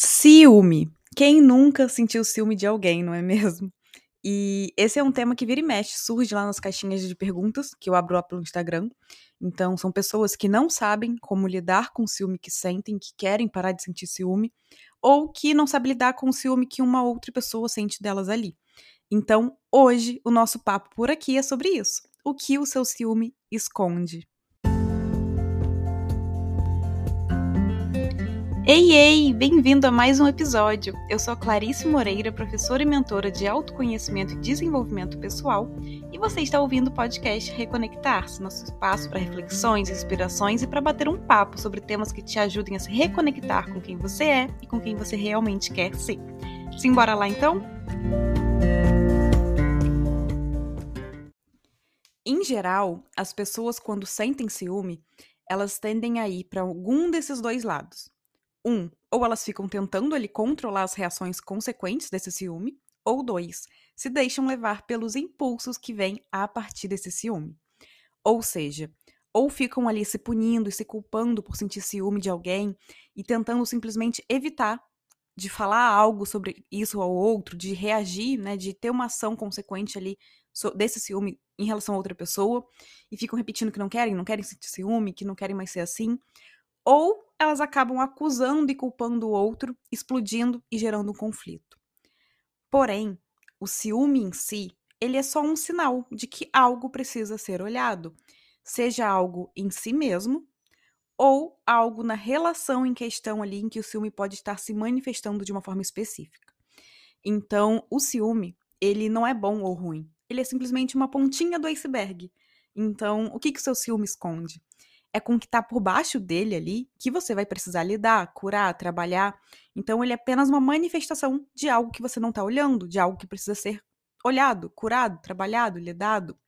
Ciúme. Quem nunca sentiu ciúme de alguém, não é mesmo? E esse é um tema que vira e mexe, surge lá nas caixinhas de perguntas que eu abro lá pelo Instagram. Então, são pessoas que não sabem como lidar com o ciúme que sentem, que querem parar de sentir ciúme, ou que não sabem lidar com o ciúme que uma outra pessoa sente delas ali. Então, hoje, o nosso papo por aqui é sobre isso. O que o seu ciúme esconde? Ei, ei! Bem-vindo a mais um episódio. Eu sou Clarice Moreira, professora e mentora de autoconhecimento e desenvolvimento pessoal, e você está ouvindo o podcast Reconectar-se, nosso espaço para reflexões, inspirações e para bater um papo sobre temas que te ajudem a se reconectar com quem você é e com quem você realmente quer ser. Simbora lá então? Em geral, as pessoas quando sentem ciúme, elas tendem a ir para algum desses dois lados um, ou elas ficam tentando ali controlar as reações consequentes desse ciúme, ou dois, se deixam levar pelos impulsos que vêm a partir desse ciúme. Ou seja, ou ficam ali se punindo e se culpando por sentir ciúme de alguém e tentando simplesmente evitar de falar algo sobre isso ao outro, de reagir, né, de ter uma ação consequente ali desse ciúme em relação a outra pessoa e ficam repetindo que não querem, não querem sentir ciúme, que não querem mais ser assim, ou elas acabam acusando e culpando o outro, explodindo e gerando um conflito. Porém, o ciúme em si, ele é só um sinal de que algo precisa ser olhado, seja algo em si mesmo ou algo na relação em questão ali em que o ciúme pode estar se manifestando de uma forma específica. Então, o ciúme, ele não é bom ou ruim, ele é simplesmente uma pontinha do iceberg. Então, o que, que o seu ciúme esconde? É com o que está por baixo dele ali que você vai precisar lidar, curar, trabalhar. Então, ele é apenas uma manifestação de algo que você não está olhando, de algo que precisa ser olhado, curado, trabalhado, lidado.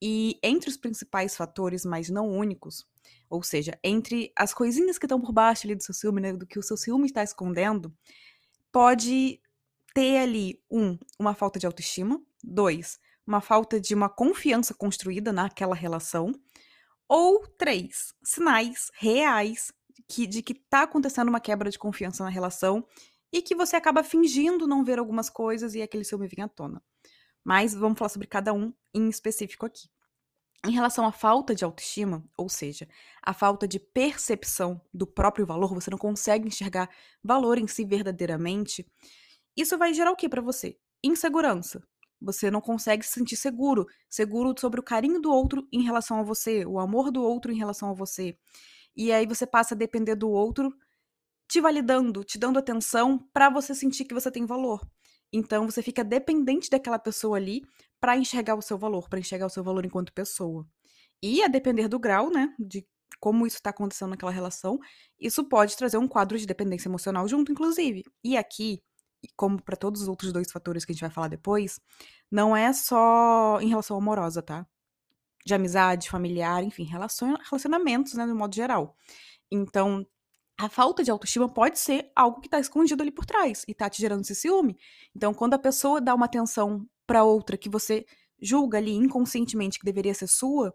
E entre os principais fatores, mas não únicos, ou seja, entre as coisinhas que estão por baixo ali do seu ciúme, né, do que o seu ciúme está escondendo, pode ter ali, um, uma falta de autoestima, dois, uma falta de uma confiança construída naquela relação, ou três, sinais reais que, de que está acontecendo uma quebra de confiança na relação e que você acaba fingindo não ver algumas coisas e aquele ciúme vem à tona. Mas vamos falar sobre cada um em específico aqui. Em relação à falta de autoestima, ou seja, a falta de percepção do próprio valor, você não consegue enxergar valor em si verdadeiramente, isso vai gerar o que para você? Insegurança. Você não consegue se sentir seguro, seguro sobre o carinho do outro em relação a você, o amor do outro em relação a você. E aí você passa a depender do outro te validando, te dando atenção para você sentir que você tem valor. Então você fica dependente daquela pessoa ali para enxergar o seu valor, para enxergar o seu valor enquanto pessoa. E a depender do grau, né, de como isso está acontecendo naquela relação, isso pode trazer um quadro de dependência emocional junto, inclusive. E aqui como para todos os outros dois fatores que a gente vai falar depois, não é só em relação amorosa, tá? De amizade, familiar, enfim, relacionamentos, né, no modo geral. Então, a falta de autoestima pode ser algo que tá escondido ali por trás e tá te gerando esse ciúme. Então, quando a pessoa dá uma atenção para outra que você julga ali inconscientemente que deveria ser sua,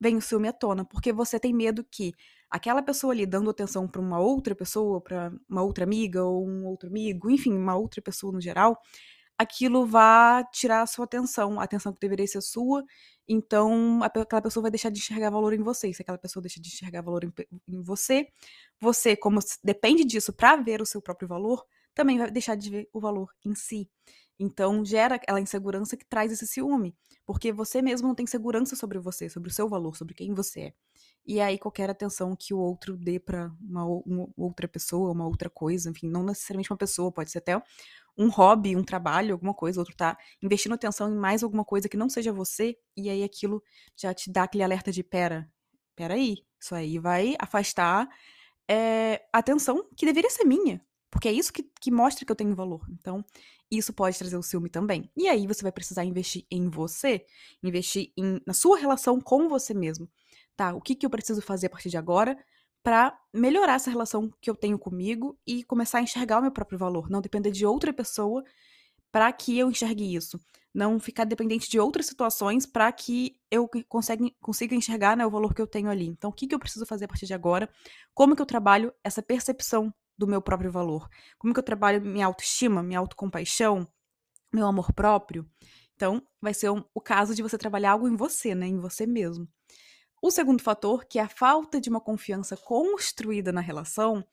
vem o ciúme à tona, porque você tem medo que aquela pessoa ali dando atenção para uma outra pessoa, para uma outra amiga ou um outro amigo, enfim, uma outra pessoa no geral, aquilo vá tirar a sua atenção, a atenção que deveria ser sua. Então, aquela pessoa vai deixar de enxergar valor em você. Se aquela pessoa deixa de enxergar valor em, em você, você, como depende disso para ver o seu próprio valor, também vai deixar de ver o valor em si. Então, gera aquela insegurança que traz esse ciúme, porque você mesmo não tem segurança sobre você, sobre o seu valor, sobre quem você é. E aí qualquer atenção que o outro dê para uma, uma, outra pessoa, uma outra coisa, enfim, não necessariamente uma pessoa, pode ser até um hobby, um trabalho, alguma coisa, outro tá investindo atenção em mais alguma coisa que não seja você, e aí aquilo já te dá aquele alerta de pera, pera aí, isso aí vai afastar é, atenção que deveria ser minha, porque é isso que, que mostra que eu tenho valor. Então, isso pode trazer o ciúme também. E aí você vai precisar investir em você, investir em, na sua relação com você mesmo tá, o que, que eu preciso fazer a partir de agora para melhorar essa relação que eu tenho comigo e começar a enxergar o meu próprio valor, não depender de outra pessoa para que eu enxergue isso, não ficar dependente de outras situações para que eu consiga, consiga enxergar né, o valor que eu tenho ali. Então, o que, que eu preciso fazer a partir de agora? Como que eu trabalho essa percepção do meu próprio valor? Como que eu trabalho minha autoestima, minha autocompaixão, meu amor próprio? Então, vai ser um, o caso de você trabalhar algo em você, né? Em você mesmo. O segundo fator, que é a falta de uma confiança construída na relação,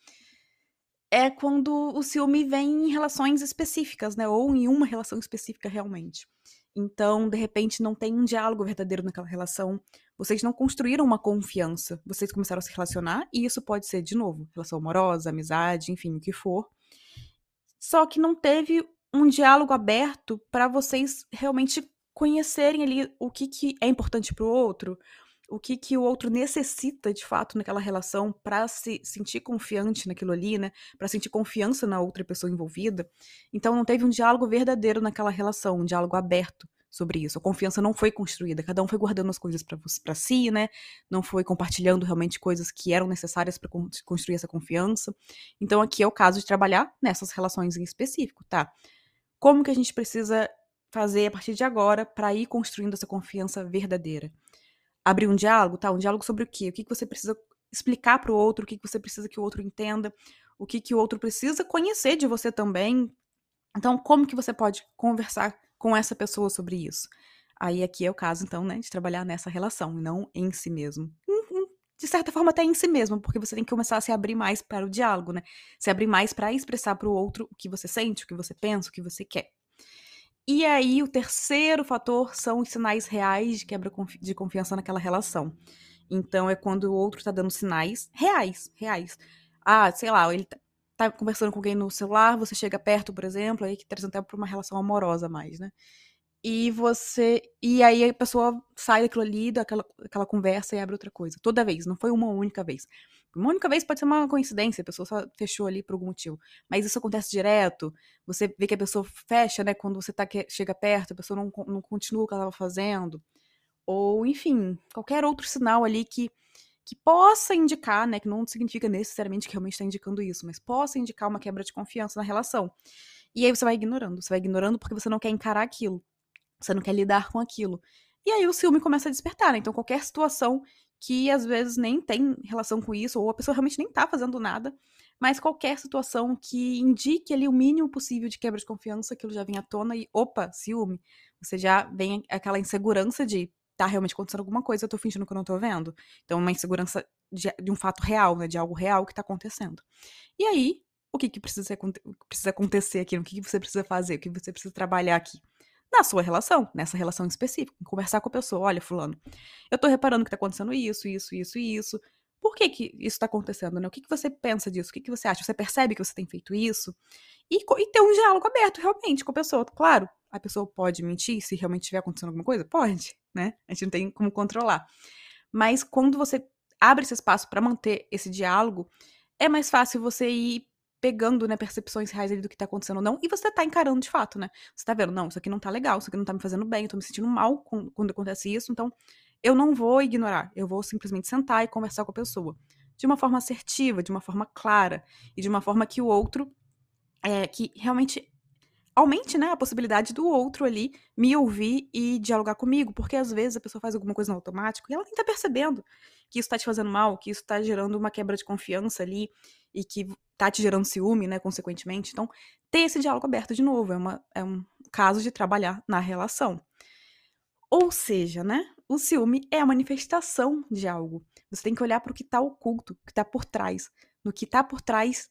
é quando o ciúme vem em relações específicas, né? Ou em uma relação específica realmente. Então, de repente, não tem um diálogo verdadeiro naquela relação. Vocês não construíram uma confiança. Vocês começaram a se relacionar, e isso pode ser, de novo, relação amorosa, amizade, enfim, o que for. Só que não teve um diálogo aberto para vocês realmente conhecerem ali o que, que é importante para o outro, o que, que o outro necessita de fato naquela relação para se sentir confiante naquilo ali, né? Para sentir confiança na outra pessoa envolvida. Então não teve um diálogo verdadeiro naquela relação, um diálogo aberto sobre isso. A confiança não foi construída, cada um foi guardando as coisas para si, né? Não foi compartilhando realmente coisas que eram necessárias para construir essa confiança. Então aqui é o caso de trabalhar nessas relações em específico, tá? Como que a gente precisa fazer a partir de agora para ir construindo essa confiança verdadeira? Abrir um diálogo, tá? Um diálogo sobre o quê? O que, que você precisa explicar para o outro, o que, que você precisa que o outro entenda, o que, que o outro precisa conhecer de você também. Então, como que você pode conversar com essa pessoa sobre isso? Aí aqui é o caso, então, né, de trabalhar nessa relação, não em si mesmo. De certa forma, até em si mesmo, porque você tem que começar a se abrir mais para o diálogo, né? Se abrir mais para expressar para o outro o que você sente, o que você pensa, o que você quer. E aí, o terceiro fator são os sinais reais de quebra de confiança naquela relação. Então, é quando o outro tá dando sinais reais, reais. Ah, sei lá, ele tá, tá conversando com alguém no celular, você chega perto, por exemplo, aí que traz até pra uma relação amorosa mais, né? E você. E aí a pessoa sai daquilo ali, daquela, daquela conversa e abre outra coisa. Toda vez, não foi uma única vez. Uma única vez pode ser uma coincidência, a pessoa só fechou ali por algum motivo. Mas isso acontece direto. Você vê que a pessoa fecha, né? Quando você tá, chega perto, a pessoa não, não continua o que ela estava fazendo. Ou, enfim, qualquer outro sinal ali que, que possa indicar, né? Que não significa necessariamente que realmente está indicando isso, mas possa indicar uma quebra de confiança na relação. E aí você vai ignorando. Você vai ignorando porque você não quer encarar aquilo. Você não quer lidar com aquilo. E aí o ciúme começa a despertar, né? Então qualquer situação que às vezes nem tem relação com isso, ou a pessoa realmente nem tá fazendo nada, mas qualquer situação que indique ali o mínimo possível de quebra de confiança, aquilo já vem à tona e, opa, ciúme. Você já vem aquela insegurança de tá realmente acontecendo alguma coisa, eu tô fingindo que eu não tô vendo. Então, uma insegurança de, de um fato real, né? De algo real que tá acontecendo. E aí, o que que precisa, precisa acontecer aqui? O que, que você precisa fazer? O que você precisa trabalhar aqui? Na sua relação, nessa relação específica. Conversar com a pessoa, olha, fulano, eu tô reparando que tá acontecendo isso, isso, isso e isso. Por que que isso tá acontecendo, né? O que que você pensa disso? O que que você acha? Você percebe que você tem feito isso? E, e ter um diálogo aberto, realmente, com a pessoa. Claro, a pessoa pode mentir se realmente estiver acontecendo alguma coisa? Pode, né? A gente não tem como controlar. Mas quando você abre esse espaço para manter esse diálogo, é mais fácil você ir pegando, né, percepções reais ali do que tá acontecendo ou não, e você tá encarando de fato, né? Você tá vendo, não, isso aqui não tá legal, isso aqui não tá me fazendo bem, eu tô me sentindo mal com, quando acontece isso, então eu não vou ignorar, eu vou simplesmente sentar e conversar com a pessoa. De uma forma assertiva, de uma forma clara, e de uma forma que o outro, é, que realmente aumente, né, a possibilidade do outro ali me ouvir e dialogar comigo, porque às vezes a pessoa faz alguma coisa no automático e ela nem tá percebendo que isso tá te fazendo mal, que isso tá gerando uma quebra de confiança ali e que tá te gerando ciúme, né, consequentemente. Então, ter esse diálogo aberto de novo é, uma, é um caso de trabalhar na relação. Ou seja, né, o ciúme é a manifestação de algo. Você tem que olhar para o que está oculto, o que está por trás, no que está por trás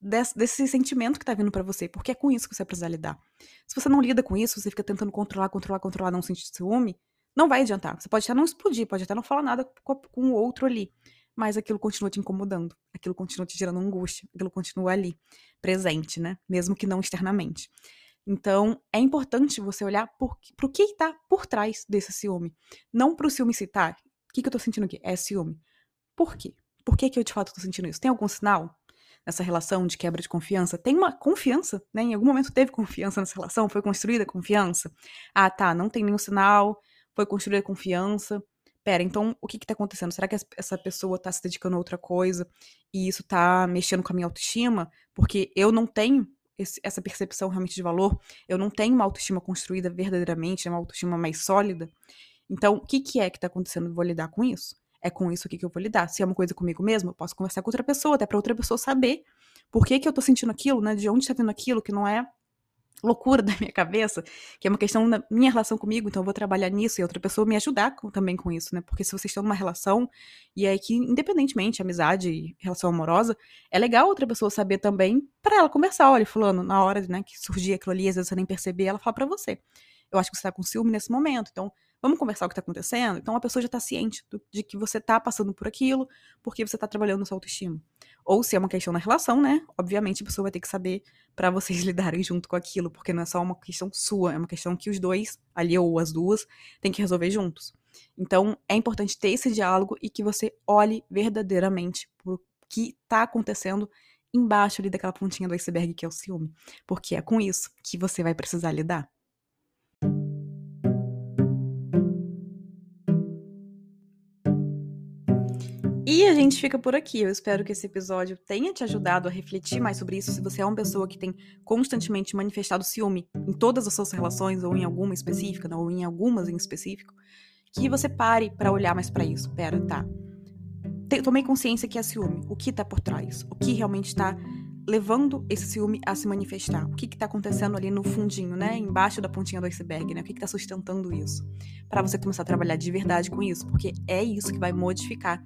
desse, desse, sentimento que está vindo para você, porque é com isso que você precisa lidar. Se você não lida com isso, você fica tentando controlar, controlar, controlar, não sentir ciúme, não vai adiantar. Você pode até não explodir, pode até não falar nada com, com o outro ali, mas aquilo continua te incomodando, aquilo continua te gerando angústia, aquilo continua ali, presente, né? Mesmo que não externamente. Então, é importante você olhar para o que está por trás desse ciúme. Não para o ciúme citar. O que, que eu estou sentindo aqui? É ciúme. Por quê? Por que, que eu de fato estou sentindo isso? Tem algum sinal nessa relação de quebra de confiança? Tem uma confiança, né? Em algum momento teve confiança nessa relação? Foi construída confiança? Ah, tá, não tem nenhum sinal, foi construída confiança pera, então o que que tá acontecendo? Será que essa pessoa tá se dedicando a outra coisa e isso tá mexendo com a minha autoestima? Porque eu não tenho esse, essa percepção realmente de valor, eu não tenho uma autoestima construída verdadeiramente, uma autoestima mais sólida. Então, o que que é que tá acontecendo? Vou lidar com isso? É com isso aqui que eu vou lidar. Se é uma coisa comigo mesmo, eu posso conversar com outra pessoa, até para outra pessoa saber por que, que eu tô sentindo aquilo, né? De onde tá vindo aquilo, que não é loucura da minha cabeça, que é uma questão da minha relação comigo, então eu vou trabalhar nisso e outra pessoa me ajudar com, também com isso, né? Porque se vocês estão numa relação, e é que, independentemente, amizade e relação amorosa, é legal outra pessoa saber também para ela conversar. Olha, fulano, na hora né, que surgir aquilo ali, às vezes você nem perceber, ela fala para você. Eu acho que você tá com ciúme nesse momento, então vamos conversar o que está acontecendo? Então a pessoa já está ciente do, de que você está passando por aquilo, porque você está trabalhando na sua autoestima. Ou se é uma questão na relação, né? Obviamente a pessoa vai ter que saber para vocês lidarem junto com aquilo, porque não é só uma questão sua, é uma questão que os dois, ali ou as duas, têm que resolver juntos. Então é importante ter esse diálogo e que você olhe verdadeiramente o que está acontecendo embaixo ali daquela pontinha do iceberg que é o ciúme, porque é com isso que você vai precisar lidar. E a gente fica por aqui. Eu espero que esse episódio tenha te ajudado a refletir mais sobre isso. Se você é uma pessoa que tem constantemente manifestado ciúme em todas as suas relações, ou em alguma específica, ou em algumas em específico, que você pare para olhar mais para isso. Pera, tá. Tomei consciência que é ciúme. O que tá por trás? O que realmente tá levando esse ciúme a se manifestar? O que está acontecendo ali no fundinho, né? Embaixo da pontinha do iceberg, né? O que está sustentando isso? Para você começar a trabalhar de verdade com isso, porque é isso que vai modificar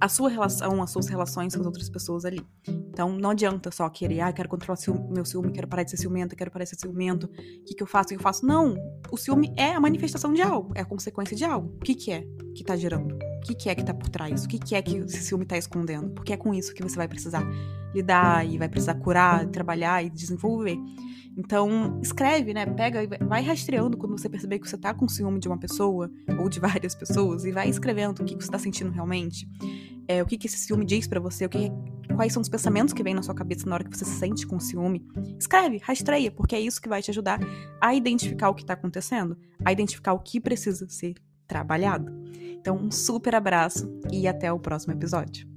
a sua relação, as suas relações com as outras pessoas ali. Então, não adianta só querer, ah, quero controlar o meu ciúme, quero parar de ser ciumento, quero parar de ser ciumento, o que, que eu faço, o que eu faço? Não! O ciúme é a manifestação de algo, é a consequência de algo. O que, que é que tá gerando? O que, que é que tá por trás? O que, que é que esse ciúme tá escondendo? Porque é com isso que você vai precisar lidar e vai precisar curar, trabalhar e desenvolver. Então, escreve, né? Pega e vai rastreando quando você perceber que você tá com ciúme de uma pessoa ou de várias pessoas e vai escrevendo o que, que você tá sentindo realmente. É, o que, que esse ciúme diz para você, o que, quais são os pensamentos que vêm na sua cabeça na hora que você se sente com ciúme. Escreve, rastreia, porque é isso que vai te ajudar a identificar o que tá acontecendo, a identificar o que precisa ser trabalhado. Então, um super abraço e até o próximo episódio.